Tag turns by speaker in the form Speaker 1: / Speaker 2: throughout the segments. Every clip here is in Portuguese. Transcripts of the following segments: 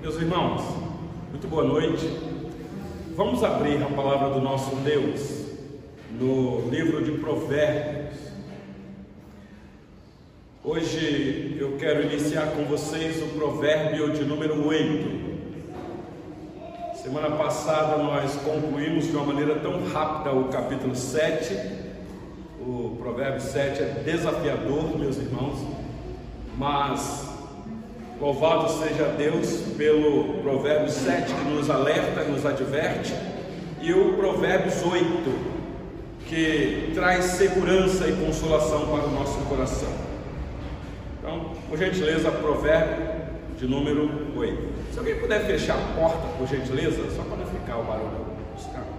Speaker 1: Meus irmãos, muito boa noite. Vamos abrir a palavra do nosso Deus no livro de Provérbios. Hoje quero iniciar com vocês o provérbio de número 8. Semana passada nós concluímos de uma maneira tão rápida o capítulo 7. O provérbio 7 é desafiador, meus irmãos, mas Louvado seja Deus pelo Provérbios 7 que nos alerta, nos adverte, e o Provérbios 8 que traz segurança e consolação para o nosso coração. Por gentileza, Provérbio de número 8. Se alguém puder fechar a porta, por gentileza, só para não ficar o barulho dos carros.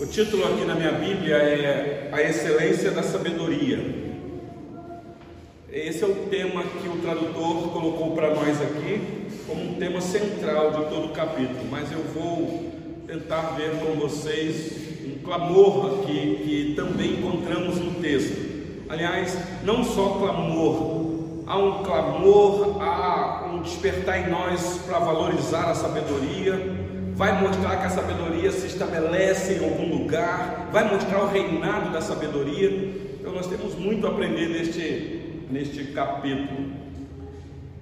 Speaker 1: O título aqui na minha Bíblia é A Excelência da Sabedoria. Esse é o tema que o tradutor colocou para nós aqui como um tema central de todo o capítulo, mas eu vou tentar ver com vocês clamor aqui que também encontramos no texto. Aliás, não só clamor, há um clamor, há um despertar em nós para valorizar a sabedoria, vai mostrar que a sabedoria se estabelece em algum lugar, vai mostrar o reinado da sabedoria. Então nós temos muito a aprender neste, neste capítulo.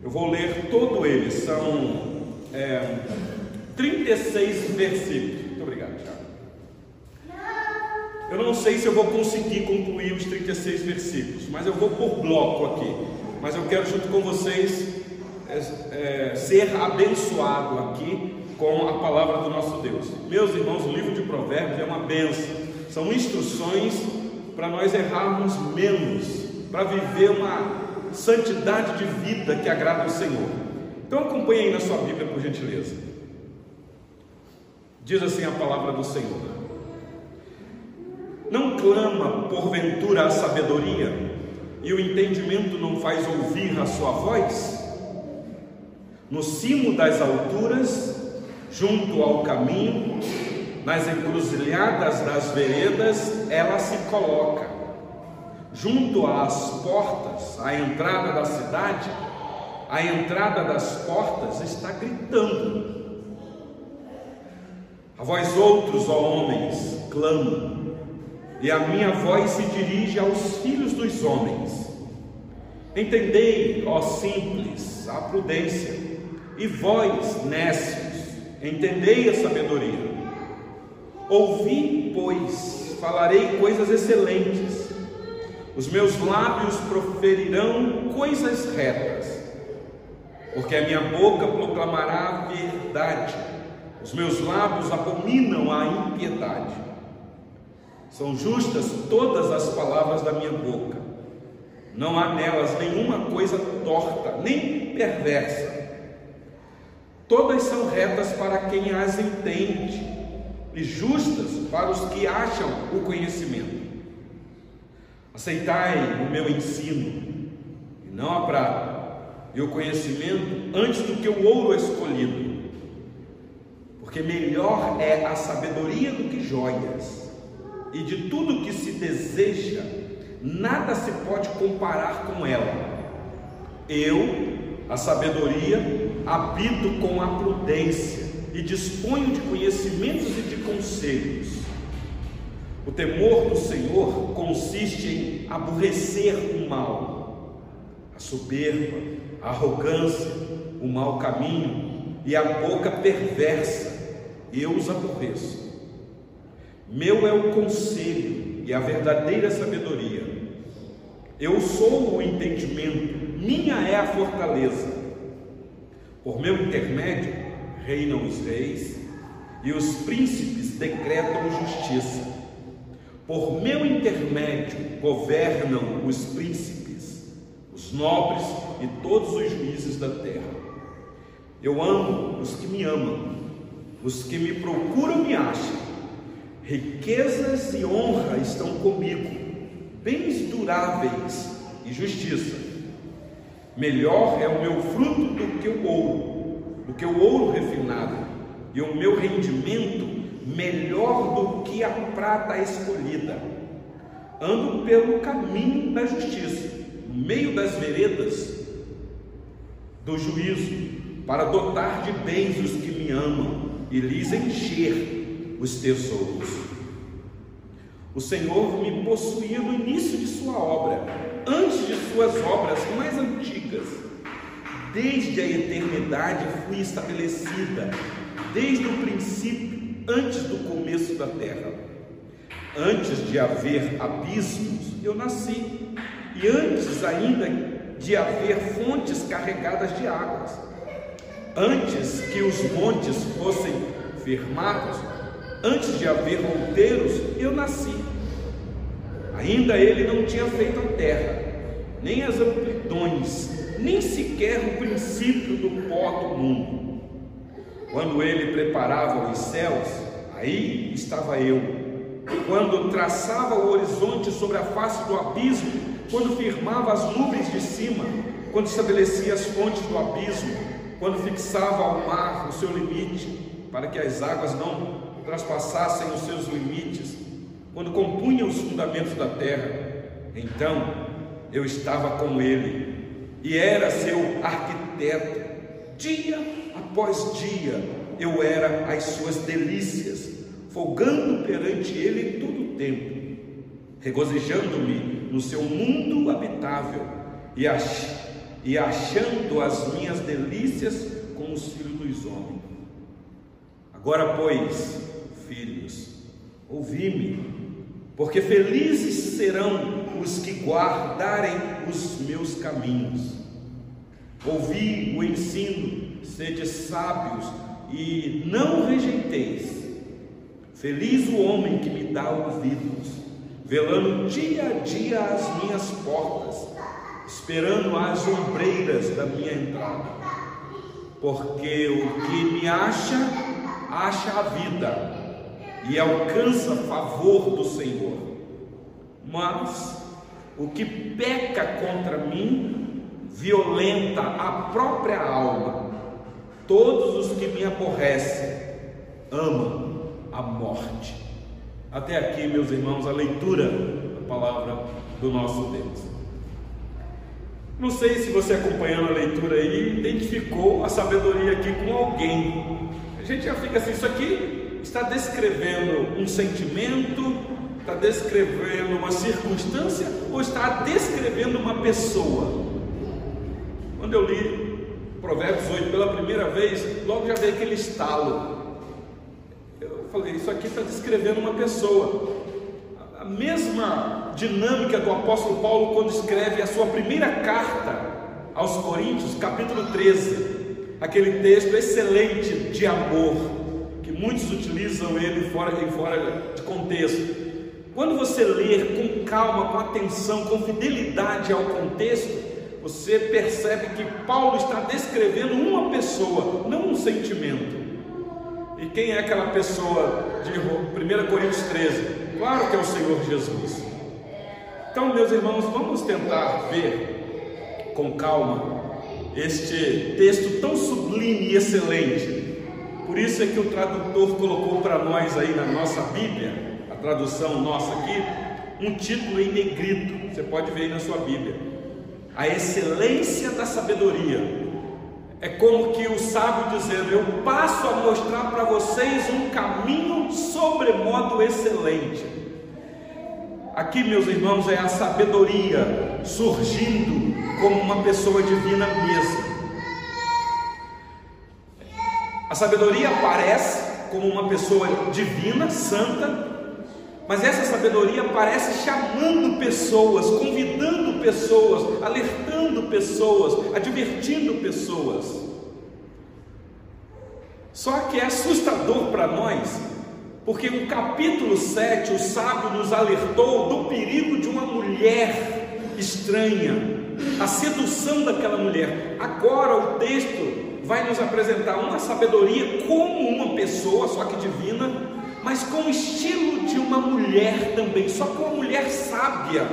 Speaker 1: Eu vou ler todo ele, são é, 36 versículos. Eu não sei se eu vou conseguir concluir os 36 versículos, mas eu vou por bloco aqui. Mas eu quero junto com vocês é, é, ser abençoado aqui com a palavra do nosso Deus. Meus irmãos, o livro de Provérbios é uma benção, são instruções para nós errarmos menos, para viver uma santidade de vida que agrada ao Senhor. Então acompanhe aí na sua Bíblia, por gentileza. Diz assim a palavra do Senhor: Não clama porventura a sabedoria, e o entendimento não faz ouvir a sua voz? No cimo das alturas junto ao caminho, nas encruzilhadas das veredas, ela se coloca. Junto às portas, à entrada da cidade, a entrada das portas está gritando. A vós outros, ó homens, clamo, e a minha voz se dirige aos filhos dos homens. Entendei, ó simples, a prudência, e vós, nécios, entendei a sabedoria. Ouvi, pois, falarei coisas excelentes, os meus lábios proferirão coisas retas, porque a minha boca proclamará a verdade, os meus lábios abominam a impiedade. São justas todas as palavras da minha boca, não há nelas nenhuma coisa torta, nem perversa. Todas são retas para quem as entende e justas para os que acham o conhecimento. Aceitai o meu ensino, e não a prata, e o conhecimento antes do que o ouro escolhido, porque melhor é a sabedoria do que joias, e de tudo que se deseja, nada se pode comparar com ela. Eu, a sabedoria, habito com a prudência e disponho de conhecimentos e de conselhos. O temor do Senhor consiste em aborrecer o mal, a soberba, a arrogância, o mau caminho e a boca perversa. Eu os aborreço. Meu é o conselho e a verdadeira sabedoria. Eu sou o entendimento, minha é a fortaleza. Por meu intermédio reinam os reis e os príncipes decretam justiça. Por meu intermédio governam os príncipes, os nobres e todos os juízes da terra. Eu amo os que me amam, os que me procuram me acham. Riquezas e honra estão comigo, bens duráveis e justiça. Melhor é o meu fruto do que o ouro, do que o ouro refinado, e o meu rendimento melhor do que a prata escolhida. Ando pelo caminho da justiça, no meio das veredas do juízo, para dotar de bens os que me amam e lhes encher os tesouros. O Senhor me possuía no início de sua obra, antes de suas obras mais antigas. Desde a eternidade fui estabelecida, desde o princípio, antes do começo da terra. Antes de haver abismos, eu nasci, e antes ainda de haver fontes carregadas de águas. Antes que os montes fossem firmados, antes de haver outeiros, eu nasci. Ainda ele não tinha feito a terra, nem as amplidões, nem sequer o princípio do pó do mundo. Quando ele preparava os céus, aí estava eu. Quando traçava o horizonte sobre a face do abismo, quando firmava as nuvens de cima, quando estabelecia as fontes do abismo, quando fixava ao mar o seu limite, para que as águas não traspassassem os seus limites, quando compunha os fundamentos da terra, então eu estava com ele e era seu arquiteto. Dia após dia eu era as suas delícias, folgando perante ele em todo o tempo, regozijando-me no seu mundo habitável e, ach e achando as minhas delícias com os filhos dos homens. Agora, pois, filhos, ouvi-me porque felizes serão os que guardarem os meus caminhos. Ouvi o ensino, sede sábios e não rejeiteis. Feliz o homem que me dá ouvidos, velando dia a dia as minhas portas, esperando as ombreiras da minha entrada. Porque o que me acha, acha a vida e alcança favor do Senhor. Mas o que peca contra mim violenta a própria alma. Todos os que me aborrecem amam a morte. Até aqui, meus irmãos, a leitura da palavra do nosso Deus. Não sei se você acompanhando a leitura aí identificou a sabedoria aqui com alguém. A gente já fica assim, isso aqui está descrevendo um sentimento, está descrevendo uma circunstância ou está descrevendo uma pessoa? Quando eu li Provérbios 8 pela primeira vez, logo já veio aquele estalo. Eu falei, isso aqui está descrevendo uma pessoa. A mesma dinâmica do apóstolo Paulo quando escreve a sua primeira carta aos Coríntios, capítulo 13, aquele texto excelente de amor muitos utilizam ele fora, fora de contexto. Quando você ler com calma, com atenção, com fidelidade ao contexto, você percebe que Paulo está descrevendo uma pessoa, não um sentimento. E quem é aquela pessoa de 1 Coríntios 13? Claro que é o Senhor Jesus. Então, meus irmãos, vamos tentar ver com calma este texto tão sublime e excelente por isso é que o tradutor colocou para nós aí na nossa Bíblia, a tradução nossa aqui, um título em negrito. Você pode ver aí na sua Bíblia. A excelência da sabedoria. É como que o sábio dizendo: Eu passo a mostrar para vocês um caminho sobremodo excelente. Aqui, meus irmãos, é a sabedoria surgindo como uma pessoa divina mesmo. A sabedoria aparece como uma pessoa divina, santa, mas essa sabedoria aparece chamando pessoas, convidando pessoas, alertando pessoas, advertindo pessoas. Só que é assustador para nós, porque no capítulo 7 o sábio nos alertou do perigo de uma mulher estranha, a sedução daquela mulher. Agora o texto vai nos apresentar uma sabedoria como uma pessoa, só que divina, mas com o estilo de uma mulher também, só com uma mulher sábia.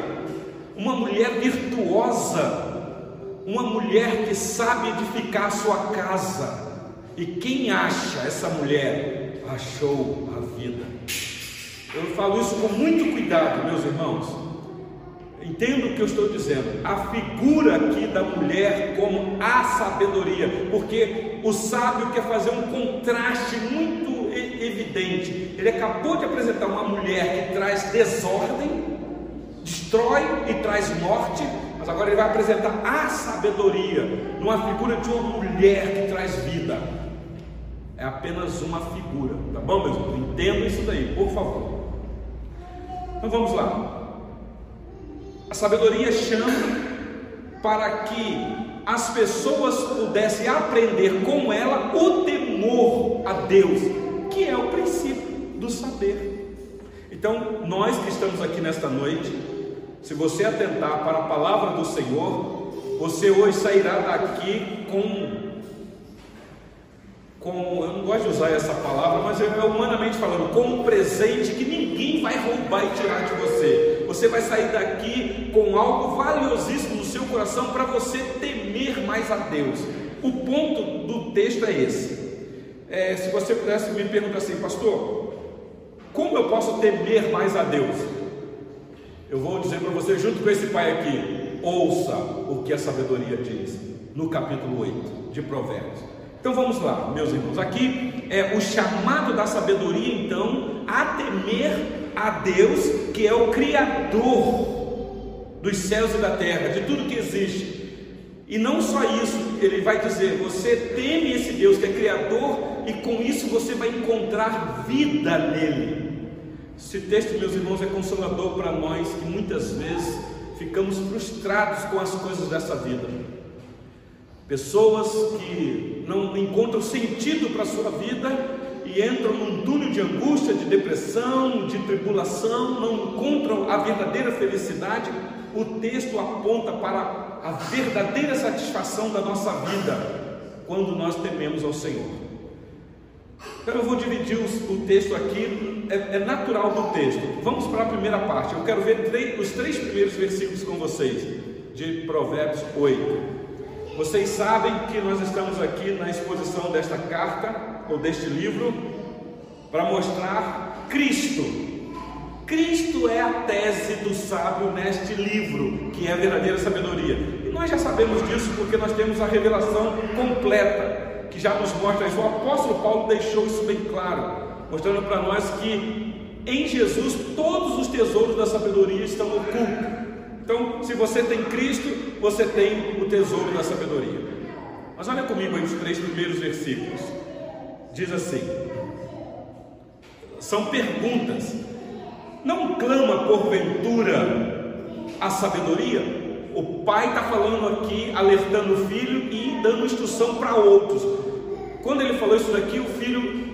Speaker 1: uma mulher virtuosa, uma mulher que sabe edificar a sua casa. E quem acha essa mulher, achou a vida. Eu falo isso com muito cuidado, meus irmãos. Entendo o que eu estou dizendo. A figura aqui da mulher como a sabedoria, porque o sábio quer fazer um contraste muito evidente. Ele acabou de apresentar uma mulher que traz desordem, destrói e traz morte, mas agora ele vai apresentar a sabedoria numa figura de uma mulher que traz vida. É apenas uma figura, tá bom, meus irmãos? Entenda isso daí, por favor. Então vamos lá. A sabedoria chama para que as pessoas pudessem aprender com ela o temor a Deus, que é o princípio do saber. Então, nós que estamos aqui nesta noite, se você atentar para a palavra do Senhor, você hoje sairá daqui com com, eu não gosto de usar essa palavra, mas é humanamente falando, com um presente que ninguém vai roubar e tirar de você. Você vai sair daqui com algo valiosíssimo no seu coração para você temer mais a Deus. O ponto do texto é esse. É, se você pudesse me perguntar assim, pastor, como eu posso temer mais a Deus? Eu vou dizer para você, junto com esse pai aqui, ouça o que a sabedoria diz, no capítulo 8 de Provérbios. Então vamos lá, meus irmãos. Aqui é o chamado da sabedoria, então, a temer a Deus, que é o Criador dos céus e da terra, de tudo que existe. E não só isso, ele vai dizer: você teme esse Deus que é Criador, e com isso você vai encontrar vida nele. Esse texto, meus irmãos, é consolador para nós que muitas vezes ficamos frustrados com as coisas dessa vida. Pessoas que não encontram sentido para a sua vida e entram num túnel de angústia, de depressão, de tribulação, não encontram a verdadeira felicidade. O texto aponta para a verdadeira satisfação da nossa vida quando nós tememos ao Senhor. Então eu vou dividir o texto aqui, é, é, natural do texto. Vamos para a primeira parte. Eu quero ver os três primeiros versículos com vocês, de Provérbios 8. Vocês sabem que nós estamos aqui na exposição desta carta ou deste livro para mostrar Cristo. Cristo é a tese do sábio neste livro, que é a verdadeira sabedoria. E nós já sabemos disso porque nós temos a revelação completa, que já nos mostra isso. O apóstolo Paulo deixou isso bem claro, mostrando para nós que em Jesus todos os tesouros da sabedoria estão ocultos. Então, se você tem Cristo, você tem o tesouro da sabedoria. Mas olha comigo aí os três primeiros versículos. Diz assim: são perguntas. Não clama porventura a sabedoria? O pai está falando aqui, alertando o filho e dando instrução para outros. Quando ele falou isso daqui, o filho,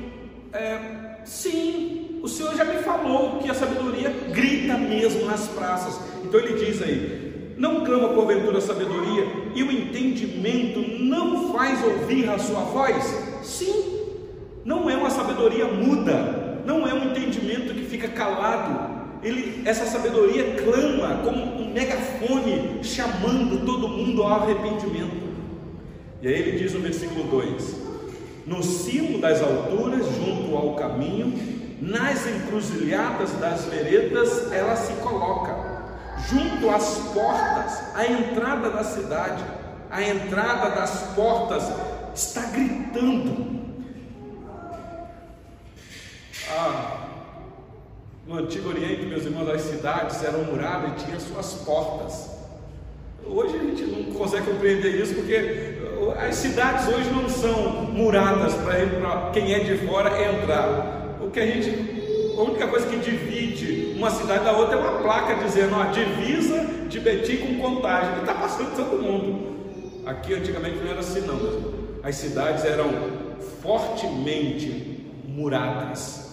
Speaker 1: é, sim, o Senhor já me falou que a sabedoria grita mesmo nas praças. Então ele diz aí: não clama porventura a sabedoria e o entendimento não faz ouvir a sua voz? Sim, não é uma sabedoria muda, não é um entendimento que fica calado. Ele, essa sabedoria clama como um megafone chamando todo mundo ao arrependimento. E aí ele diz no versículo 2: No cimo das alturas, junto ao caminho, nas encruzilhadas das veredas, ela se coloca junto às portas, a entrada da cidade, a entrada das portas está gritando. Ah, no Antigo Oriente, meus irmãos, as cidades eram muradas e tinham suas portas. Hoje a gente não consegue compreender isso porque as cidades hoje não são muradas para quem é de fora entrar. O que a gente a única coisa que divide uma cidade da outra é uma placa dizendo, ó, divisa de Betim com contagem, que está passando todo mundo. Aqui antigamente não era assim não, as cidades eram fortemente muradas.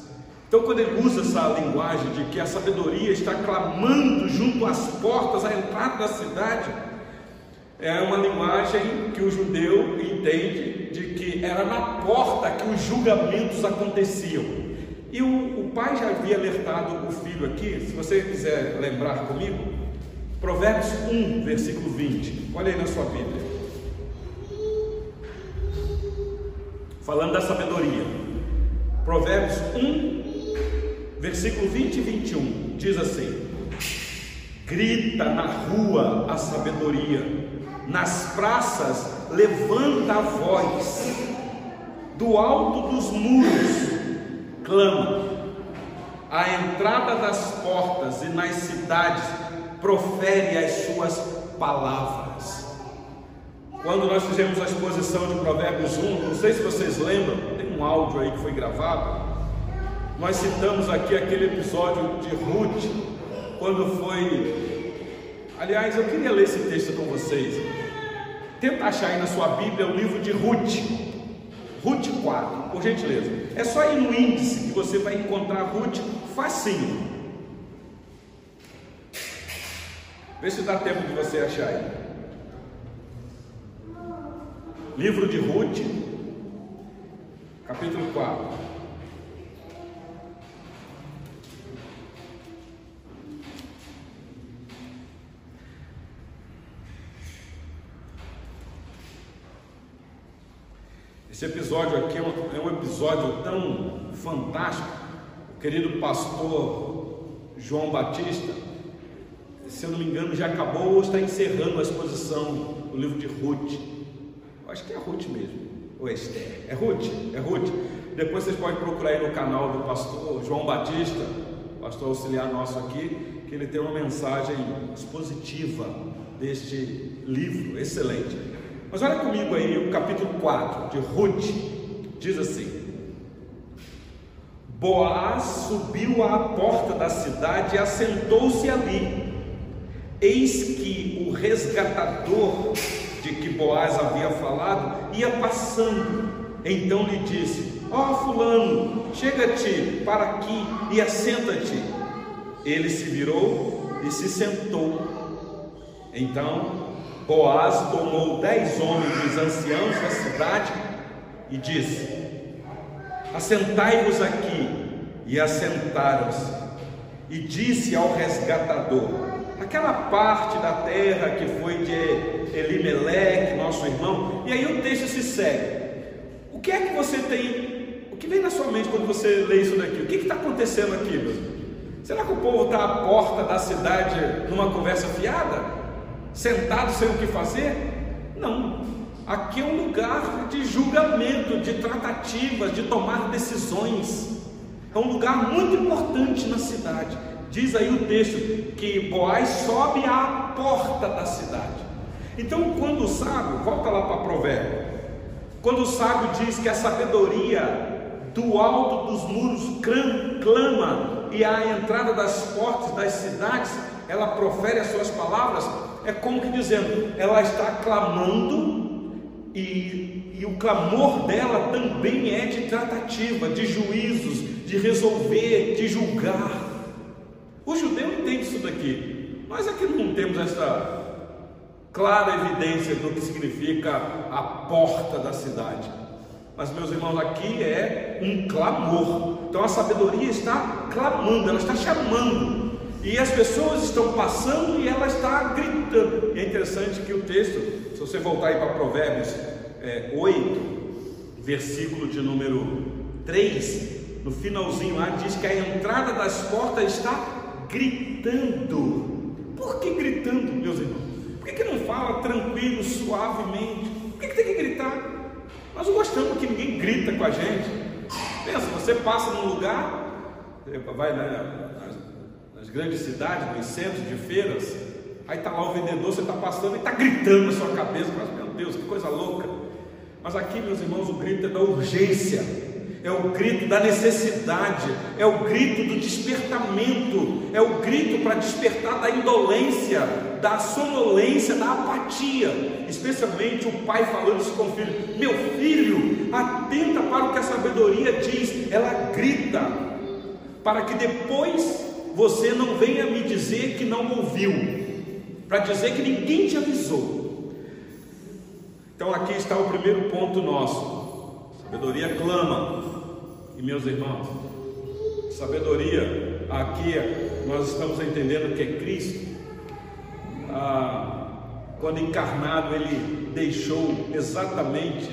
Speaker 1: Então quando ele usa essa linguagem de que a sabedoria está clamando junto às portas, à entrada da cidade, é uma linguagem que o judeu entende de que era na porta que os julgamentos aconteciam. E o, o pai já havia alertado o filho aqui, se você quiser lembrar comigo, Provérbios 1, versículo 20. Olha aí na sua Bíblia. Falando da sabedoria. Provérbios 1, versículo 20 e 21. Diz assim: Grita na rua a sabedoria, nas praças levanta a voz, do alto dos muros clama, à entrada das portas e nas cidades profere as suas palavras. Quando nós fizemos a exposição de Provérbios 1, não sei se vocês lembram, tem um áudio aí que foi gravado. Nós citamos aqui aquele episódio de Ruth, quando foi. Aliás, eu queria ler esse texto com vocês. Tenta achar aí na sua Bíblia o livro de Ruth, Ruth 4, por gentileza. É só ir no índice que você vai encontrar Ruth facinho. Vê se dá tempo de você achar aí. Livro de Ruth, capítulo 4. Esse episódio aqui é um, é um episódio tão fantástico. O querido pastor João Batista, se eu não me engano, já acabou ou está encerrando a exposição do livro de Ruth. Eu acho que é Ruth mesmo, ou é Esther. É Ruth, é Ruth. Depois vocês podem procurar aí no canal do pastor João Batista, pastor auxiliar nosso aqui, que ele tem uma mensagem expositiva deste livro, excelente. Mas olha comigo aí o capítulo 4 de Ruth, diz assim: Boaz subiu à porta da cidade e assentou-se ali. Eis que o resgatador de que Boaz havia falado ia passando. Então lhe disse: Ó oh, Fulano, chega-te para aqui e assenta-te. Ele se virou e se sentou. Então Boaz tomou dez homens dos anciãos da cidade e disse: Assentai-vos aqui. E assentaram-se. E disse ao resgatador: Aquela parte da terra que foi de Elimeleque, nosso irmão. E aí o texto se segue. O que é que você tem? O que vem na sua mente quando você lê isso daqui? O que está acontecendo aqui? Será que o povo está à porta da cidade numa conversa fiada? Sentado sem o que fazer? Não. Aqui é um lugar de julgamento, de tratativas, de tomar decisões. É um lugar muito importante na cidade. Diz aí o texto que Boaz sobe à porta da cidade. Então, quando o sábio, volta lá para Provérbio, quando o sábio diz que a sabedoria do alto dos muros clama e à entrada das portas das cidades, ela profere as suas palavras, é como que dizendo, ela está clamando e, e o clamor dela também é de tratativa, de juízos, de resolver, de julgar. O judeu entende isso daqui. Nós aqui não temos essa clara evidência do que significa a porta da cidade. Mas, meus irmãos, aqui é um clamor. Então a sabedoria está clamando, ela está chamando. E as pessoas estão passando e ela está gritando. É interessante que o texto, se você voltar aí para Provérbios é, 8, versículo de número 3, no finalzinho lá diz que a entrada das portas está gritando. Por que gritando, meus irmãos? Por que, que não fala tranquilo, suavemente? Por que, que tem que gritar? Nós não gostamos que ninguém grita com a gente. Pensa, você passa num lugar, vai né, nas grandes cidades, nos centros de feiras, aí está lá o vendedor, você está passando e está gritando na sua cabeça, mas meu Deus, que coisa louca. Mas aqui, meus irmãos, o grito é da urgência, é o grito da necessidade, é o grito do despertamento, é o grito para despertar da indolência, da sonolência, da apatia. Especialmente o pai falando isso com o filho: Meu filho, atenta para o que a sabedoria diz, ela grita, para que depois você não venha me dizer que não ouviu, para dizer que ninguém te avisou. Então aqui está o primeiro ponto nosso. Sabedoria clama. E meus irmãos, sabedoria aqui nós estamos entendendo que é Cristo. ah, quando encarnado, ele deixou exatamente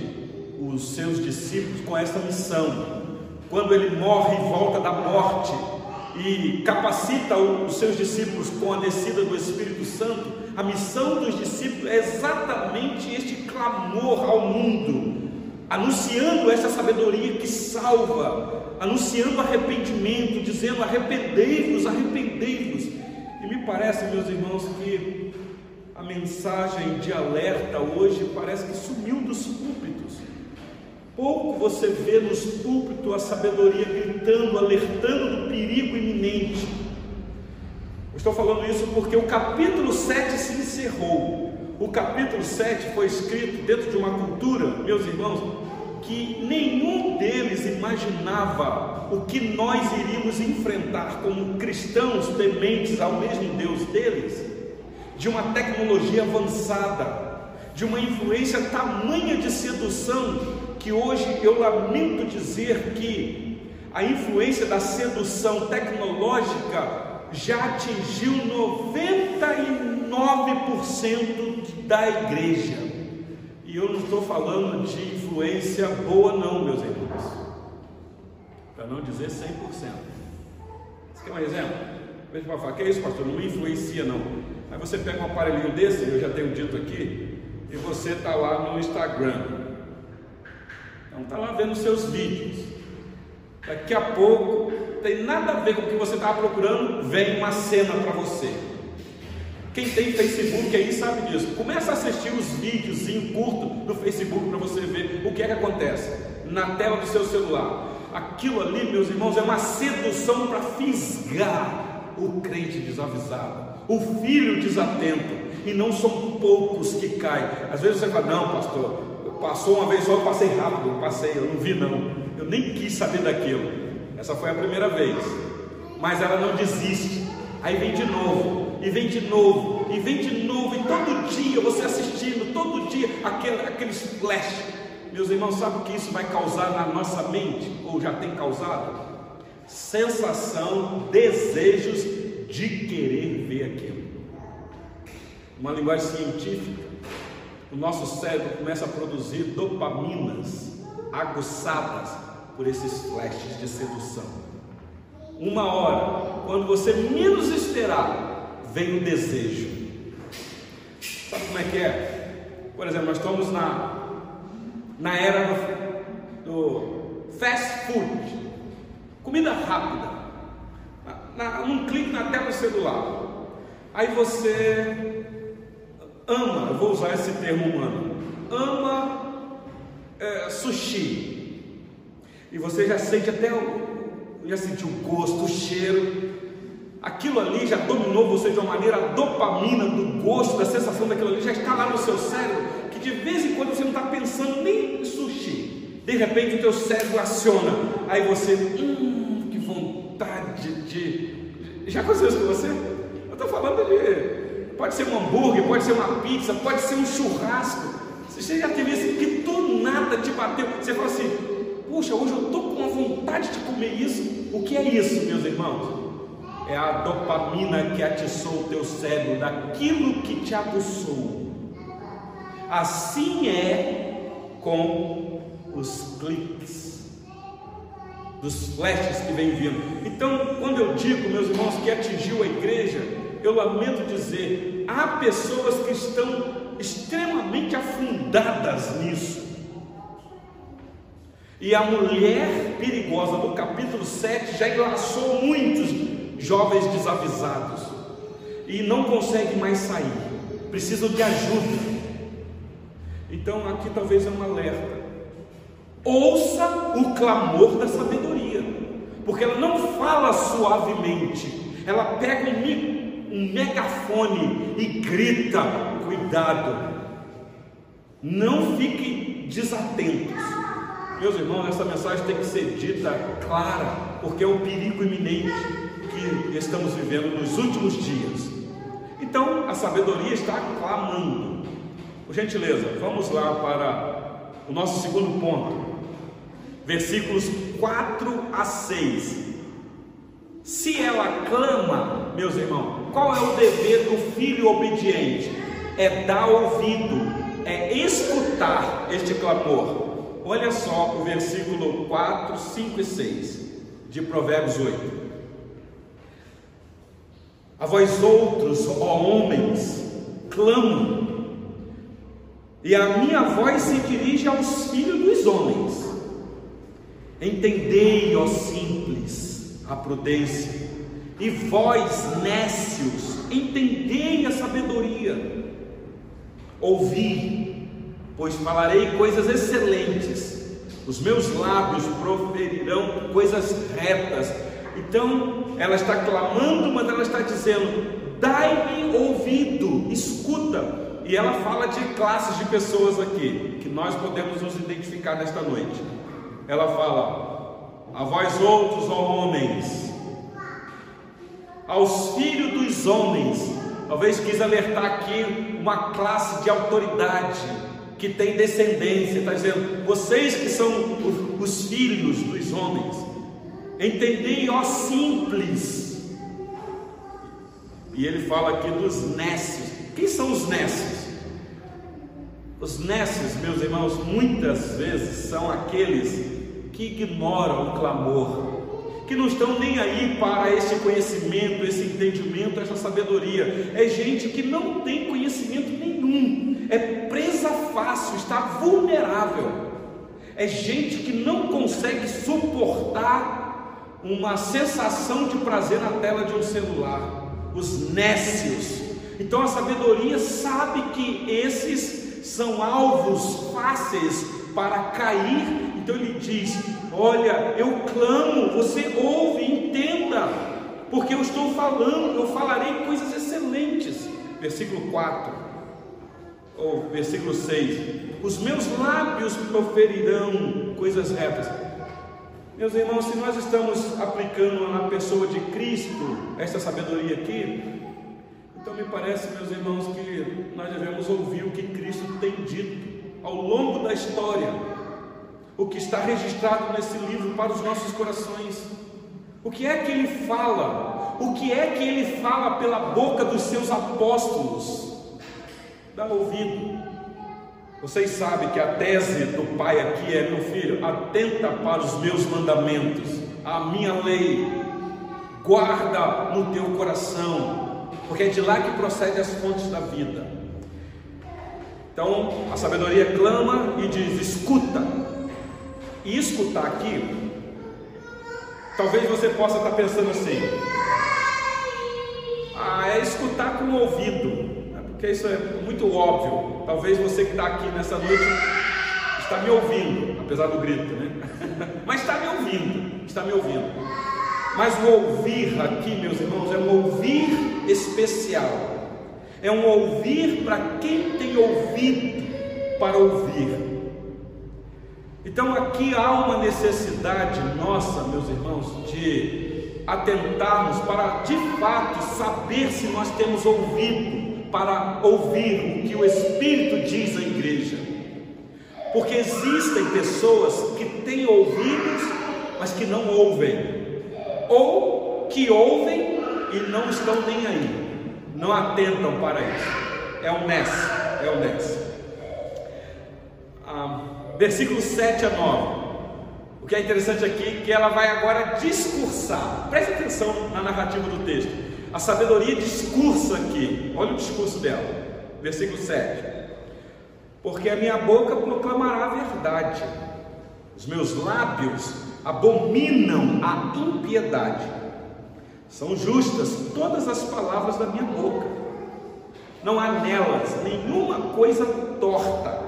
Speaker 1: os seus discípulos com essa missão. Quando ele morre e volta da morte e capacita os seus discípulos com a descida do Espírito Santo, a missão dos discípulos é exatamente este clamor ao mundo, anunciando essa sabedoria que salva, anunciando arrependimento, dizendo: arrependei-vos, arrependei-vos. E me parece, meus irmãos, que a mensagem de alerta hoje parece que sumiu dos púlpitos. Pouco você vê nos púlpitos a sabedoria gritando, alertando do perigo iminente. Eu estou falando isso porque o capítulo 7 se encerrou. O capítulo 7 foi escrito dentro de uma cultura, meus irmãos, que nenhum deles imaginava o que nós iríamos enfrentar como cristãos tementes ao mesmo Deus deles de uma tecnologia avançada, de uma influência tamanha de sedução, que hoje eu lamento dizer que a influência da sedução tecnológica já atingiu 99% da igreja. E eu não estou falando de influência boa, não, meus irmãos, para não dizer 100%. Você quer um exemplo? Veja para falar, que é isso, pastor? Não influencia, não. Aí você pega um aparelhinho desse, eu já tenho dito aqui, e você está lá no Instagram. Então está lá vendo seus vídeos. Daqui a pouco, tem nada a ver com o que você estava procurando, vem uma cena para você. Quem tem Facebook aí sabe disso. Começa a assistir os vídeos em curto do Facebook para você ver o que é que acontece na tela do seu celular. Aquilo ali, meus irmãos, é uma sedução para fisgar o crente desavisado o filho desatento, e não são poucos que caem. Às vezes você fala, não, pastor, passou uma vez só, eu passei rápido, eu passei, eu não vi não, eu nem quis saber daquilo. Essa foi a primeira vez, mas ela não desiste. Aí vem de novo, e vem de novo, e vem de novo, e todo dia você assistindo, todo dia aquele, aqueles flash. Meus irmãos, sabe o que isso vai causar na nossa mente, ou já tem causado? Sensação, desejos de querer ver aquilo. Uma linguagem científica, o nosso cérebro começa a produzir dopaminas aguçadas por esses flashes de sedução. Uma hora, quando você menos esperar, vem o desejo. Sabe como é que é? Por exemplo, nós estamos na, na era do, do fast food, comida rápida na, num clique na tela do celular. Aí você ama, eu vou usar esse termo humano, ama é, sushi. E você já sente até o, já sentiu o gosto, o cheiro. Aquilo ali já dominou você de uma maneira, a dopamina do gosto, da sensação daquilo ali já está lá no seu cérebro, que de vez em quando você não está pensando nem em sushi. De repente o teu cérebro aciona. Aí você, hum, que vontade de. Já aconteceu isso com você? Eu estou falando de. Pode ser um hambúrguer, pode ser uma pizza, pode ser um churrasco. Você já teve isso que do nada te bateu. Você fala assim: Puxa, hoje eu estou com uma vontade de comer isso. O que é isso, meus irmãos? É a dopamina que atiçou o teu cérebro daquilo que te aguçou. Assim é com os cliques dos flashes que vem vindo. Então, quando eu digo, meus irmãos, que atingiu a igreja, eu lamento dizer, há pessoas que estão extremamente afundadas nisso. E a mulher perigosa do capítulo 7 já enlaçou muitos jovens desavisados e não conseguem mais sair, precisam de ajuda. Então, aqui talvez é um alerta Ouça o clamor da sabedoria, porque ela não fala suavemente, ela pega um, um megafone e grita: cuidado, não fiquem desatentos. Meus irmãos, essa mensagem tem que ser dita clara, porque é o perigo iminente que estamos vivendo nos últimos dias. Então, a sabedoria está clamando. Por gentileza, vamos lá para o nosso segundo ponto versículos 4 a 6. Se ela clama, meus irmãos, Qual é o dever do filho obediente? É dar ouvido, é escutar este clamor. Olha só o versículo 4, 5 e 6 de Provérbios 8. A vós outros, ó homens, clamo, e a minha voz se dirige aos filhos dos homens. Entendei, ó simples, a prudência, e vós, nécios, entendei a sabedoria. Ouvi, pois falarei coisas excelentes, os meus lábios proferirão coisas retas. Então, ela está clamando, mas ela está dizendo: dai-me ouvido, escuta. E ela fala de classes de pessoas aqui, que nós podemos nos identificar nesta noite. Ela fala: a vós outros, ó homens, aos filhos dos homens, talvez quis alertar aqui uma classe de autoridade que tem descendência, está dizendo, vocês que são os filhos dos homens, entendei, ó simples. E ele fala aqui dos nécios. Quem são os nécios? Os nécios, meus irmãos, muitas vezes são aqueles que ignoram o clamor, que não estão nem aí para esse conhecimento, esse entendimento, essa sabedoria. É gente que não tem conhecimento nenhum é presa fácil, está vulnerável. É gente que não consegue suportar uma sensação de prazer na tela de um celular. Os nécios. Então a sabedoria sabe que esses são alvos fáceis para cair. Então ele diz: Olha, eu clamo, você ouve, entenda, porque eu estou falando, eu falarei coisas excelentes. Versículo 4 ou versículo 6: Os meus lábios proferirão coisas retas. Meus irmãos, se nós estamos aplicando na pessoa de Cristo esta sabedoria aqui, então me parece, meus irmãos, que nós devemos ouvir o que Cristo tem dito ao longo da história, o que está registrado nesse livro para os nossos corações. O que é que ele fala? O que é que ele fala pela boca dos seus apóstolos? dá ouvido. Vocês sabem que a tese do pai aqui é: meu filho, atenta para os meus mandamentos, a minha lei, guarda no teu coração, porque é de lá que procede as fontes da vida. Então a sabedoria clama e diz: escuta. E escutar aqui, talvez você possa estar pensando assim: ah, é escutar com o ouvido porque isso é muito óbvio. Talvez você que está aqui nessa noite está me ouvindo, apesar do grito, né? Mas está me ouvindo, está me ouvindo. Mas o ouvir aqui, meus irmãos, é um ouvir especial. É um ouvir para quem tem ouvido para ouvir. Então aqui há uma necessidade nossa, meus irmãos, de atentarmos para de fato saber se nós temos ouvido para ouvir o que o Espírito diz à igreja. Porque existem pessoas que têm ouvidos, mas que não ouvem, ou que ouvem e não estão nem aí, não atentam para isso. É um nesse, é um nesse. Ah, versículo 7 a 9. O que é interessante aqui é que ela vai agora discursar. Preste atenção na narrativa do texto. A sabedoria discursa aqui. Olha o discurso dela. Versículo 7. Porque a minha boca proclamará a verdade, os meus lábios abominam a impiedade. São justas todas as palavras da minha boca. Não há nelas nenhuma coisa torta,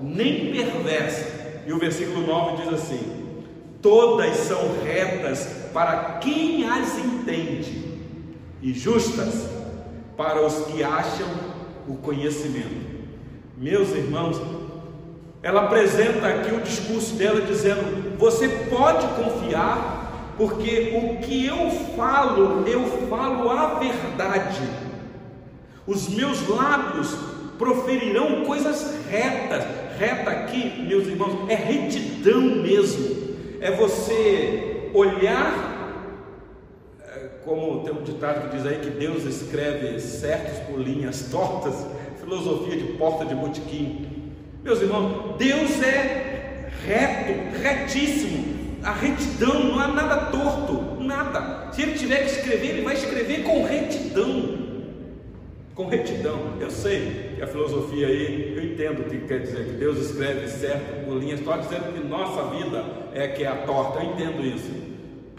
Speaker 1: nem perversa. E o versículo 9 diz assim: Todas são retas para quem as entende e justas para os que acham o conhecimento. Meus irmãos, ela apresenta aqui o discurso dela dizendo: você pode confiar, porque o que eu falo, eu falo a verdade. Os meus lábios proferirão coisas retas. Reta aqui, meus irmãos, é retidão mesmo. É você olhar como tem um ditado que diz aí que Deus escreve certos por linhas tortas, filosofia de porta de botequim. Meus irmãos, Deus é reto, retíssimo. A retidão não há nada torto, nada. Se ele tiver que escrever, ele vai escrever com retidão. Com retidão. Eu sei que a filosofia aí, eu entendo o que quer dizer, que Deus escreve certo por linhas tortas, dizendo que nossa vida é que é a torta. Eu entendo isso.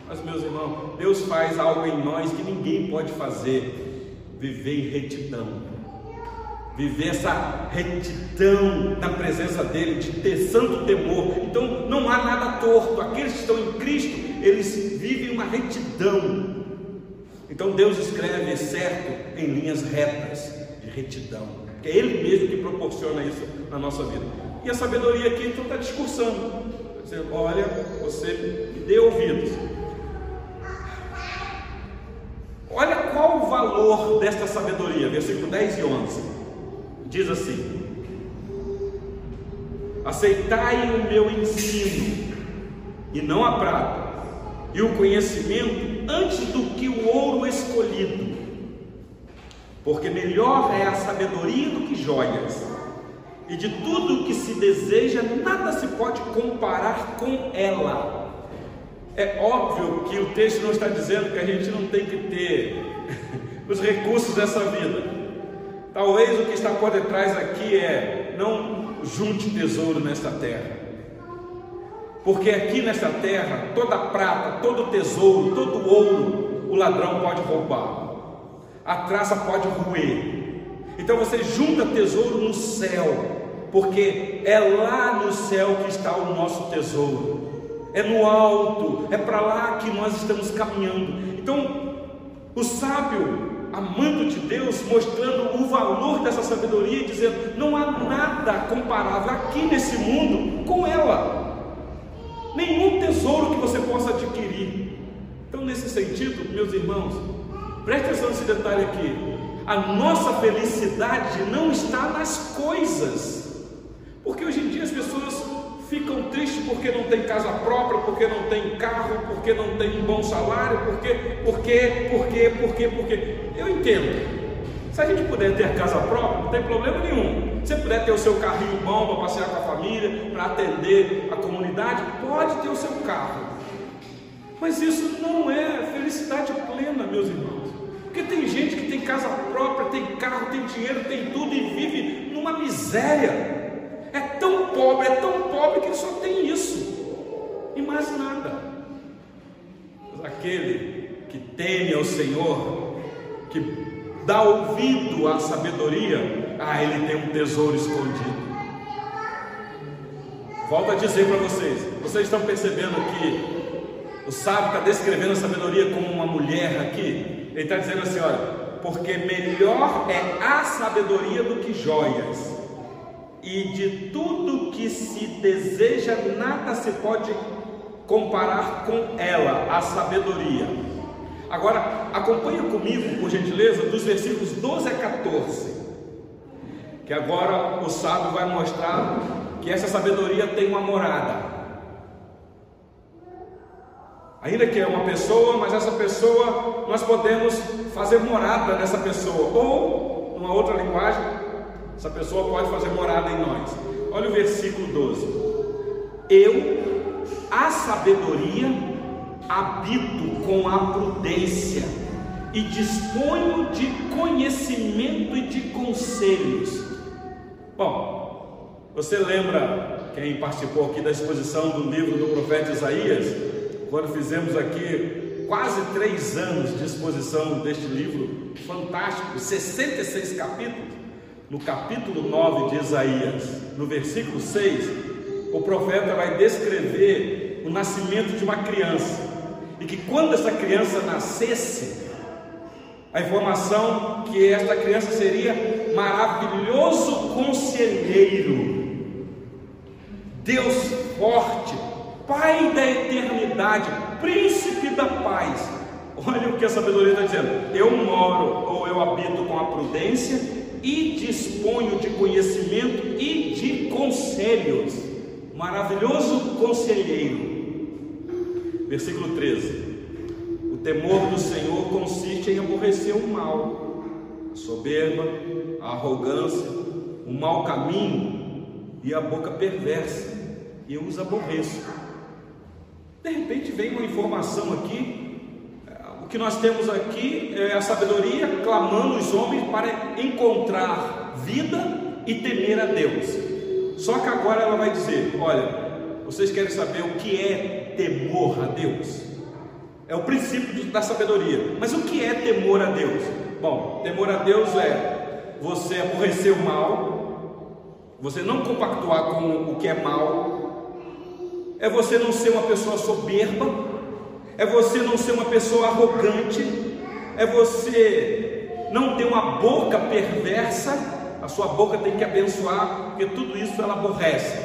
Speaker 1: Mas, meus irmãos, Deus faz algo em nós que ninguém pode fazer: viver em retidão. Viver essa retidão na presença dEle, de ter santo temor. Então, não há nada torto. Aqueles que estão em Cristo, eles vivem uma retidão. Então, Deus escreve certo em linhas retas de retidão. É Ele mesmo que proporciona isso na nossa vida. E a sabedoria aqui, então, está discursando. Dizendo, olha, você me dê ouvidos Olha qual o valor desta sabedoria, versículo 10 e 11. Diz assim: Aceitai o meu ensino, e não a prata, e o conhecimento antes do que o ouro escolhido, porque melhor é a sabedoria do que joias, e de tudo que se deseja, nada se pode comparar com ela. É óbvio que o texto não está dizendo que a gente não tem que ter os recursos dessa vida. Talvez o que está por detrás aqui é não junte tesouro nesta terra. Porque aqui nesta terra, toda prata, todo tesouro, todo ouro, o ladrão pode roubar. A traça pode roer. Então você junta tesouro no céu, porque é lá no céu que está o nosso tesouro é no alto, é para lá que nós estamos caminhando. Então, o sábio, amando de Deus, mostrando o valor dessa sabedoria, dizendo: não há nada comparável aqui nesse mundo com ela, nenhum tesouro que você possa adquirir. Então, nesse sentido, meus irmãos, preste atenção nesse detalhe aqui. A nossa felicidade não está nas coisas, porque hoje em dia as pessoas ficam tristes porque não tem casa própria, porque não tem carro, porque não tem um bom salário, porque, porque, porque, porque, porque. Eu entendo. Se a gente puder ter casa própria, não tem problema nenhum. Se puder ter o seu carrinho bom para passear com a família, para atender a comunidade, pode ter o seu carro. Mas isso não é felicidade plena, meus irmãos. Porque tem gente que tem casa própria, tem carro, tem dinheiro, tem tudo e vive numa miséria. É tão pobre, é tão pobre que ele só tem isso e mais nada. Mas aquele que teme ao Senhor, que dá ouvido à sabedoria, ah, ele tem um tesouro escondido. Volto a dizer para vocês, vocês estão percebendo que o sábio está descrevendo a sabedoria como uma mulher aqui? Ele está dizendo assim: olha, porque melhor é a sabedoria do que joias e de tudo que se deseja, nada se pode comparar com ela, a sabedoria. Agora, acompanha comigo, por gentileza, dos versículos 12 a 14, que agora o sábio vai mostrar que essa sabedoria tem uma morada. Ainda que é uma pessoa, mas essa pessoa nós podemos fazer morada nessa pessoa, ou, numa outra linguagem, essa pessoa pode fazer morada em nós. Olha o versículo 12. Eu, a sabedoria, habito com a prudência e disponho de conhecimento e de conselhos. Bom, você lembra quem participou aqui da exposição do livro do profeta Isaías? Quando fizemos aqui quase três anos de exposição deste livro fantástico, 66 capítulos no capítulo 9 de Isaías, no versículo 6, o profeta vai descrever o nascimento de uma criança, e que quando essa criança nascesse, a informação que esta criança seria maravilhoso conselheiro, Deus forte, Pai da eternidade, príncipe da paz. Olha o que a sabedoria está dizendo: eu moro ou eu habito com a prudência e disponho de conhecimento e de conselhos. Maravilhoso conselheiro. Versículo 13. O temor do Senhor consiste em aborrecer o mal, a soberba, a arrogância, o mau caminho e a boca perversa, eu os aborreço. De repente vem uma informação aqui, o que nós temos aqui é a sabedoria clamando os homens para encontrar vida e temer a Deus. Só que agora ela vai dizer: olha, vocês querem saber o que é temor a Deus? É o princípio da sabedoria. Mas o que é temor a Deus? Bom, temor a Deus é você aborrecer o mal, você não compactuar com o que é mal, é você não ser uma pessoa soberba, é você não ser uma pessoa arrogante, é você não ter uma boca perversa, a sua boca tem que abençoar, porque tudo isso ela aborrece.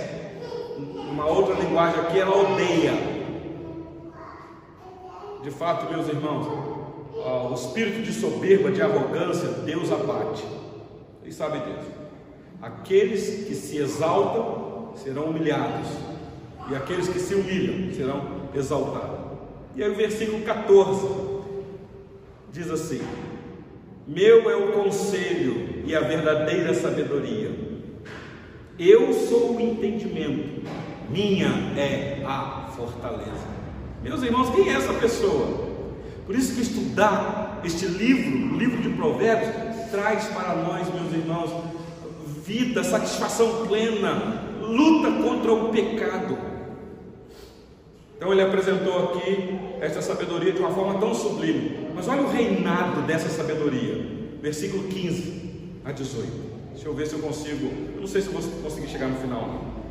Speaker 1: Uma outra linguagem aqui, ela odeia. De fato, meus irmãos, o espírito de soberba, de arrogância, Deus abate. Vocês sabem disso. Aqueles que se exaltam serão humilhados, e aqueles que se humilham serão exaltados. E aí o versículo 14 diz assim: Meu é o conselho e a verdadeira sabedoria. Eu sou o entendimento, minha é a fortaleza. Meus irmãos, quem é essa pessoa? Por isso que estudar este livro, o livro de Provérbios, traz para nós, meus irmãos, vida, satisfação plena, luta contra o pecado. Então ele apresentou aqui esta sabedoria de uma forma tão sublime. Mas olha o reinado dessa sabedoria. Versículo 15 a 18. Deixa eu ver se eu consigo. Eu não sei se eu vou conseguir chegar no final. Não.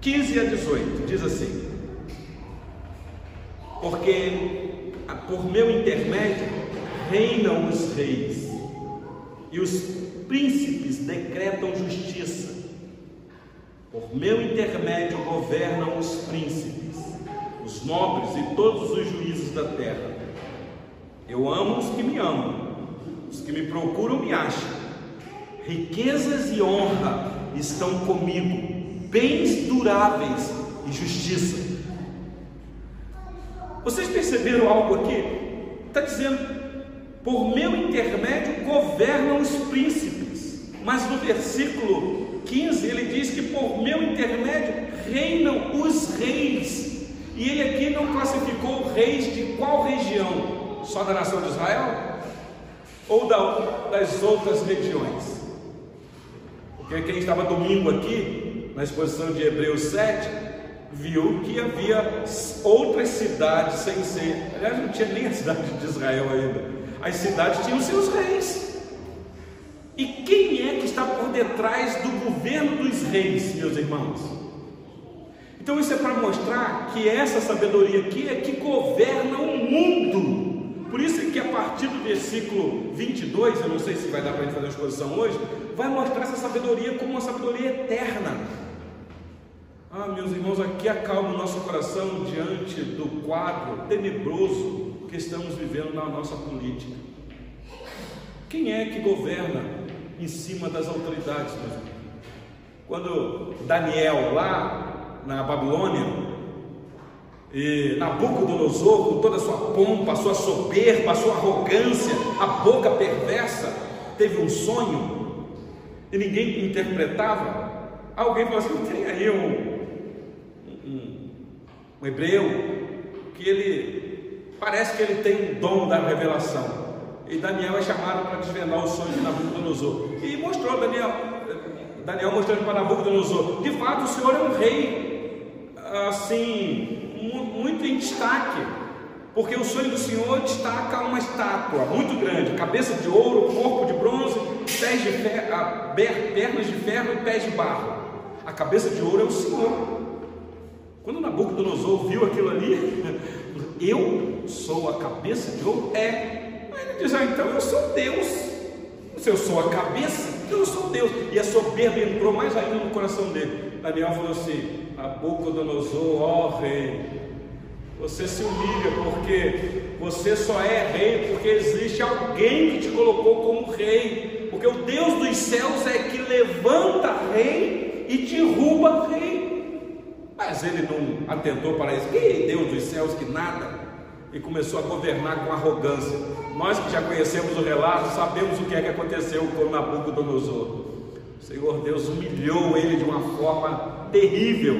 Speaker 1: 15 a 18 diz assim: porque por meu intermédio reinam os reis e os príncipes decretam justiça. Por meu intermédio governam os príncipes, os nobres e todos os juízes da terra. Eu amo os que me amam, os que me procuram me acham. Riquezas e honra estão comigo, bens duráveis e justiça. Vocês perceberam algo aqui? Está dizendo, por meu intermédio governam os príncipes. Mas no versículo 15 ele diz que por meu intermédio reinam os reis. E ele aqui não classificou reis de qual região? Só da nação de Israel? Ou da, das outras regiões? Porque quem estava domingo aqui, na exposição de Hebreus 7, viu que havia outras cidades sem ser, aliás, não tinha nem a cidade de Israel ainda, as cidades tinham seus reis. E quem é que está por detrás do governo dos reis, meus irmãos? Então, isso é para mostrar que essa sabedoria aqui é que governa o mundo. Por isso é que a partir do versículo 22, eu não sei se vai dar para a gente fazer a exposição hoje, vai mostrar essa sabedoria como uma sabedoria eterna ah, meus irmãos, aqui acalma o nosso coração diante do quadro tenebroso que estamos vivendo na nossa política. Quem é que governa em cima das autoridades, meus irmãos? Quando Daniel, lá na Babilônia, e Nabucodonosor, com toda a sua pompa, a sua soberba, a sua arrogância, a boca perversa, teve um sonho e ninguém interpretava. Alguém falou assim: tem aí um, um hebreu, que ele parece que ele tem um dom da revelação. E Daniel é chamado para desvendar o sonho de Nabucodonosor. E mostrou Daniel, Daniel mostrando para Nabucodonosor, de fato o Senhor é um rei, assim, muito em destaque, porque o sonho do Senhor destaca uma estátua muito grande, cabeça de ouro, corpo de bronze, pés de ferro, pernas de ferro e pés de barro. A cabeça de ouro é o Senhor. Quando Nabucodonosor viu aquilo ali, eu sou a cabeça de ouro? É. Aí ele diz: ah, então eu sou Deus. Se eu sou a cabeça, então eu sou Deus. E a soberba entrou mais ainda no coração dele. Daniel falou assim: Nabucodonosor, ó rei, você se humilha porque você só é rei porque existe alguém que te colocou como rei. Porque o Deus dos céus é que levanta rei e derruba rei. Mas ele não atentou para isso. Que Deus dos céus que nada. e começou a governar com arrogância. Nós que já conhecemos o relato, sabemos o que é que aconteceu com Nabucodonosor. O Senhor Deus humilhou ele de uma forma terrível,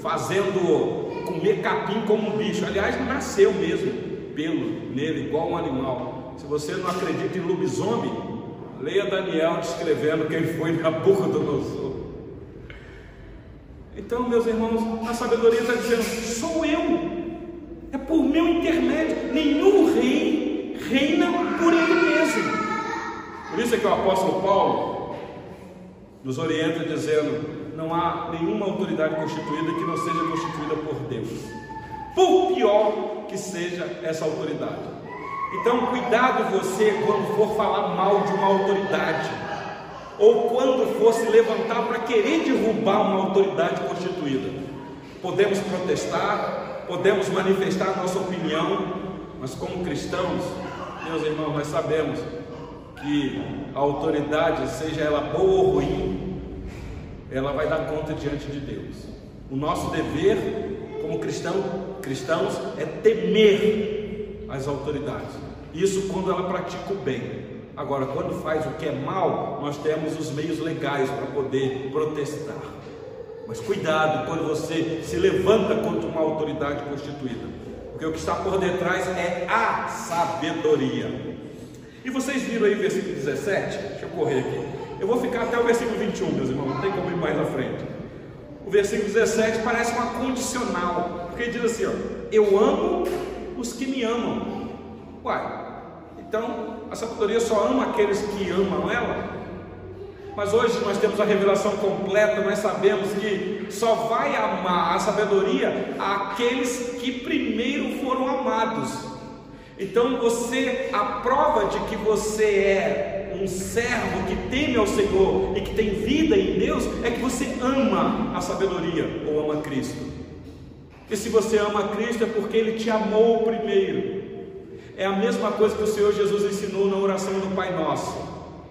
Speaker 1: fazendo comer capim como um bicho. Aliás, nasceu mesmo pelo nele, igual um animal. Se você não acredita em lobisomem, leia Daniel descrevendo quem foi Nabucodonosor. Então, meus irmãos, a sabedoria está dizendo: sou eu. É por meu intermédio. Nenhum rei reina por ele mesmo. Por isso é que o apóstolo Paulo nos orienta dizendo: não há nenhuma autoridade constituída que não seja constituída por Deus. Por pior que seja essa autoridade. Então, cuidado você quando for falar mal de uma autoridade ou quando for se levantar para querer derrubar uma autoridade constituída. Podemos protestar, podemos manifestar nossa opinião, mas como cristãos, meus irmãos, nós sabemos que a autoridade, seja ela boa ou ruim, ela vai dar conta diante de Deus. O nosso dever como cristão, cristãos é temer as autoridades. Isso quando ela pratica o bem. Agora, quando faz o que é mal, nós temos os meios legais para poder protestar. Mas cuidado quando você se levanta contra uma autoridade constituída, porque o que está por detrás é a sabedoria. E vocês viram aí o versículo 17? Deixa eu correr aqui. Eu vou ficar até o versículo 21, meus irmãos, não tem como ir mais à frente. O versículo 17 parece uma condicional, porque diz assim: ó, Eu amo os que me amam. Uai, então, a sabedoria só ama aqueles que amam ela. Mas hoje nós temos a revelação completa, nós sabemos que só vai amar a sabedoria aqueles que primeiro foram amados. Então você, a prova de que você é um servo que teme ao Senhor e que tem vida em Deus, é que você ama a sabedoria ou ama Cristo. E se você ama Cristo é porque Ele te amou primeiro. É a mesma coisa que o Senhor Jesus ensinou na oração do Pai Nosso.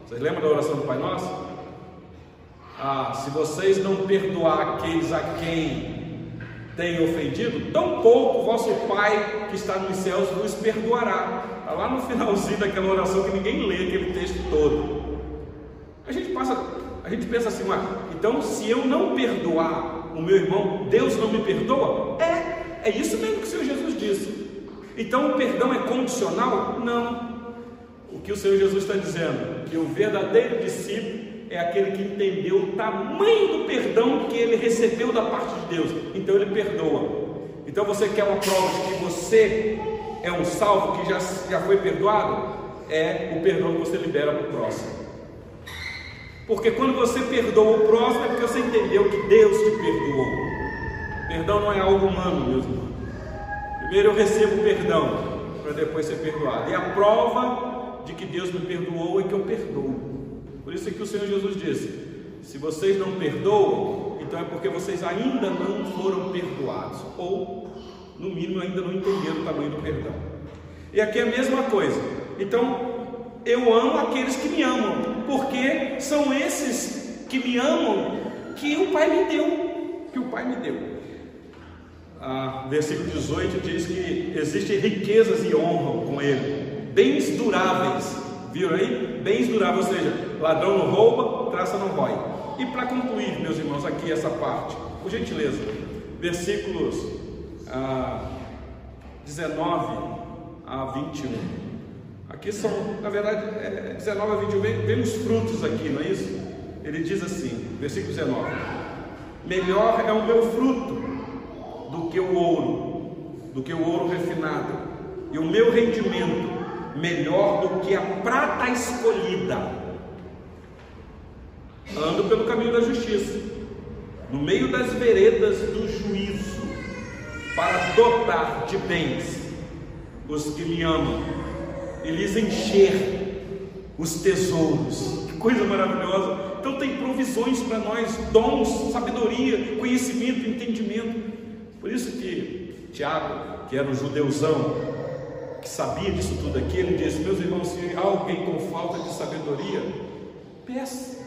Speaker 1: Vocês lembram da oração do Pai Nosso? Ah, se vocês não perdoar aqueles a quem têm ofendido, tão pouco vosso Pai que está nos céus vos perdoará. Está lá no finalzinho daquela oração que ninguém lê aquele texto todo. A gente passa, a gente pensa assim, ah, então se eu não perdoar o meu irmão, Deus não me perdoa? É, é isso mesmo que o Senhor Jesus disse. Então o perdão é condicional? Não. O que o Senhor Jesus está dizendo? Que o verdadeiro discípulo é aquele que entendeu o tamanho do perdão que ele recebeu da parte de Deus. Então ele perdoa. Então você quer uma prova de que você é um salvo que já, já foi perdoado? É o perdão que você libera para o próximo. Porque quando você perdoa o próximo é porque você entendeu que Deus te perdoou. Perdão não é algo humano, meus irmãos. Primeiro eu recebo perdão, para depois ser perdoado. E a prova de que Deus me perdoou é que eu perdoo. Por isso é que o Senhor Jesus disse: se vocês não perdoam, então é porque vocês ainda não foram perdoados, ou no mínimo ainda não entenderam o tamanho do perdão. E aqui é a mesma coisa. Então, eu amo aqueles que me amam, porque são esses que me amam que o Pai me deu, que o Pai me deu versículo 18 diz que existem riquezas e honra com ele, bens duráveis, viram aí? Bens duráveis, ou seja, ladrão não rouba, traça não rói. E para concluir, meus irmãos, aqui essa parte, por gentileza, versículos ah, 19 a 21. Aqui são, na verdade, é 19 a 21, vemos frutos aqui, não é isso? Ele diz assim, versículo 19: Melhor é o meu fruto que o ouro, do que o ouro refinado, e o meu rendimento melhor do que a prata escolhida. Ando pelo caminho da justiça, no meio das veredas do juízo, para dotar de bens os que me amam e lhes encher os tesouros. Que coisa maravilhosa! Então tem provisões para nós, dons, sabedoria, conhecimento, entendimento. Por isso que Tiago, que era um judeuzão, que sabia disso tudo aqui, ele disse: Meus irmãos, se alguém com falta de sabedoria, peça,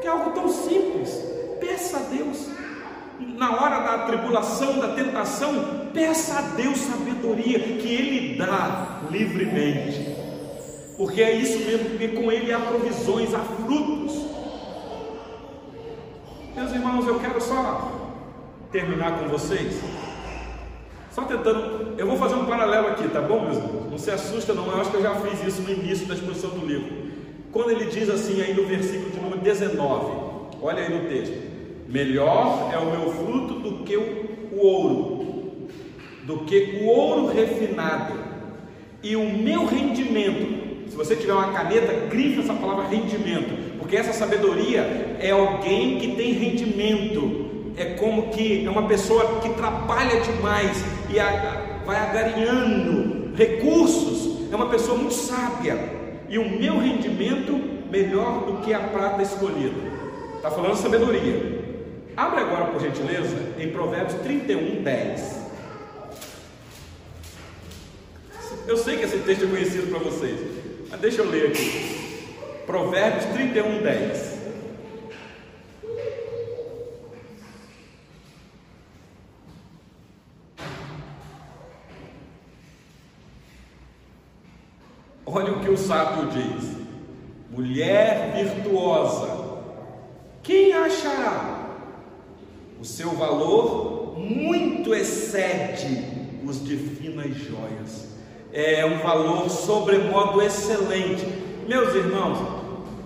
Speaker 1: que é algo tão simples, peça a Deus. na hora da tribulação, da tentação, peça a Deus sabedoria, que Ele dá livremente, porque é isso mesmo, porque com Ele há provisões, há frutos. Meus irmãos, eu quero só terminar com vocês, só tentando, eu vou fazer um paralelo aqui, tá bom, meus irmãos? Não se assusta, não, eu acho que eu já fiz isso no início da exposição do livro. Quando ele diz assim aí no versículo de número 19, olha aí no texto: Melhor é o meu fruto do que o ouro, do que o ouro refinado, e o meu rendimento. Se você tiver uma caneta, grife essa palavra rendimento, porque essa sabedoria é alguém que tem rendimento, é como que é uma pessoa que trabalha demais e vai agariando recursos, é uma pessoa muito sábia e o meu rendimento melhor do que a prata escolhida. Está falando sabedoria. Abre agora, por gentileza, em Provérbios 31, 10. Eu sei que esse texto é conhecido para vocês, mas deixa eu ler aqui. Provérbios 31, 10. Olha o que o sábio diz: mulher virtuosa, quem achará? O seu valor muito excede os de finas joias. É um valor sobremodo excelente. Meus irmãos,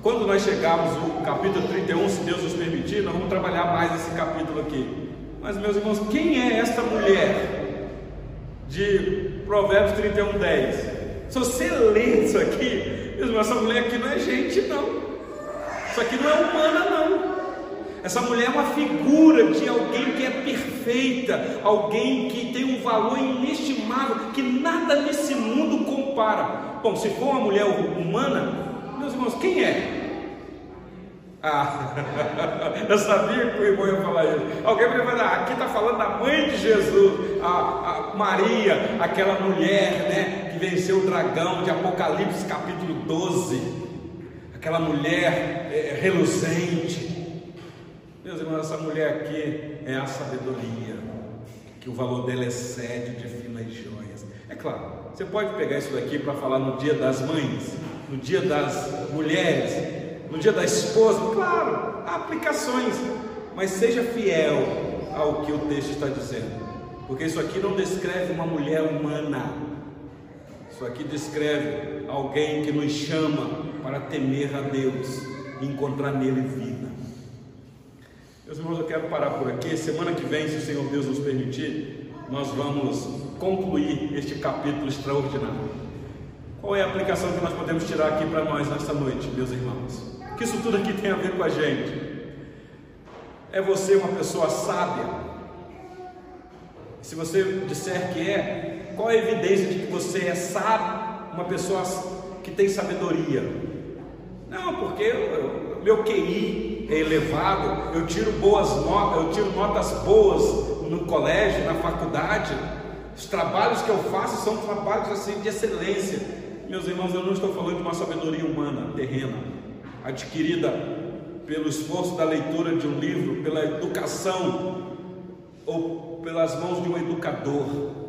Speaker 1: quando nós chegarmos no capítulo 31, se Deus nos permitir, nós vamos trabalhar mais esse capítulo aqui. Mas, meus irmãos, quem é esta mulher de Provérbios 31, 10? Se você ler isso aqui, essa mulher aqui não é gente, não. Isso aqui não é humana, não. Essa mulher é uma figura de alguém que é perfeita, alguém que tem um valor inestimável, que nada nesse mundo compara. Bom, se for uma mulher humana, meus irmãos, quem é? Ah, eu sabia que o irmão ia falar isso. Alguém vai falar, aqui está falando da mãe de Jesus, a, a, Maria, aquela mulher né, que venceu o dragão de Apocalipse capítulo 12, aquela mulher é, reluzente. Meus irmãos, essa mulher aqui é a sabedoria, que o valor dela excede de finas joias. É claro, você pode pegar isso daqui para falar no dia das mães, no dia das mulheres, no dia da esposa, claro, há aplicações, mas seja fiel ao que o texto está dizendo, porque isso aqui não descreve uma mulher humana, isso aqui descreve alguém que nos chama para temer a Deus e encontrar nele vida. Meus irmãos, eu quero parar por aqui. Semana que vem, se o Senhor Deus nos permitir, nós vamos concluir este capítulo extraordinário. Qual é a aplicação que nós podemos tirar aqui para nós nesta noite, meus irmãos? que isso tudo aqui tem a ver com a gente. É você uma pessoa sábia? Se você disser que é, qual a evidência de que você é sábio, uma pessoa que tem sabedoria? Não, porque meu QI é elevado, eu tiro boas notas, eu tiro notas boas no colégio, na faculdade. Os trabalhos que eu faço são trabalhos assim de excelência. Meus irmãos, eu não estou falando de uma sabedoria humana, terrena adquirida pelo esforço da leitura de um livro, pela educação ou pelas mãos de um educador.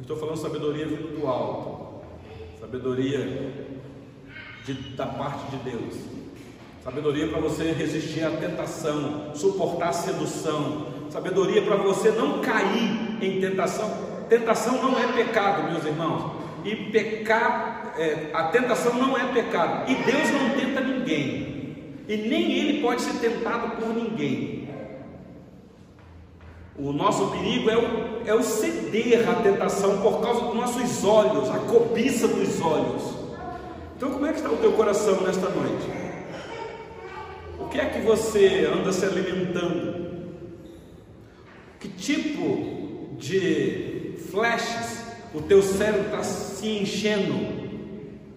Speaker 1: Estou falando sabedoria vindo do alto, sabedoria de, da parte de Deus, sabedoria para você resistir à tentação, suportar a sedução, sabedoria para você não cair em tentação. Tentação não é pecado, meus irmãos, e pecar é, a tentação não é pecado, e Deus não tenta ninguém, e nem Ele pode ser tentado por ninguém. O nosso perigo é o, é o ceder à tentação por causa dos nossos olhos, a cobiça dos olhos. Então, como é que está o teu coração nesta noite? O que é que você anda se alimentando? Que tipo de flashes o teu cérebro está se enchendo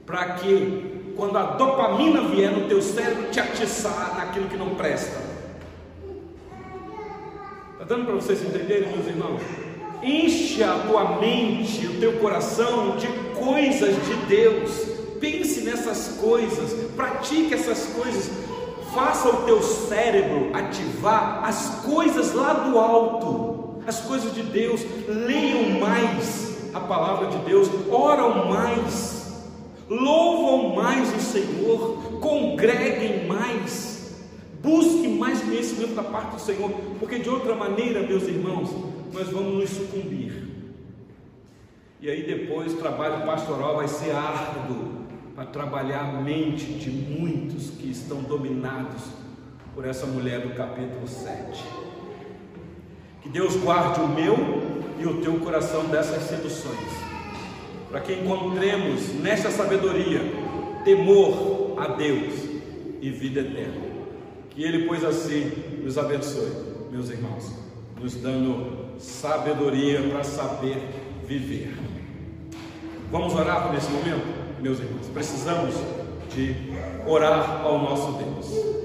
Speaker 1: para que quando a dopamina vier no teu cérebro te atiçar naquilo que não presta. Dando para vocês entenderem, meus irmãos? Enche a tua mente, o teu coração de coisas de Deus. Pense nessas coisas, pratique essas coisas. Faça o teu cérebro ativar as coisas lá do alto as coisas de Deus, leiam mais a palavra de Deus, oram mais, louvam mais o Senhor, congreguem mais, busquem mais conhecimento da parte do Senhor, porque de outra maneira, meus irmãos, nós vamos nos sucumbir. E aí depois o trabalho pastoral vai ser árduo para trabalhar a mente de muitos que estão dominados por essa mulher do capítulo 7. Que Deus guarde o meu e o teu coração dessas seduções, para que encontremos nesta sabedoria temor a Deus e vida eterna. Que Ele, pois assim, nos abençoe, meus irmãos, nos dando sabedoria para saber viver. Vamos orar nesse momento, meus irmãos. Precisamos de orar ao nosso Deus.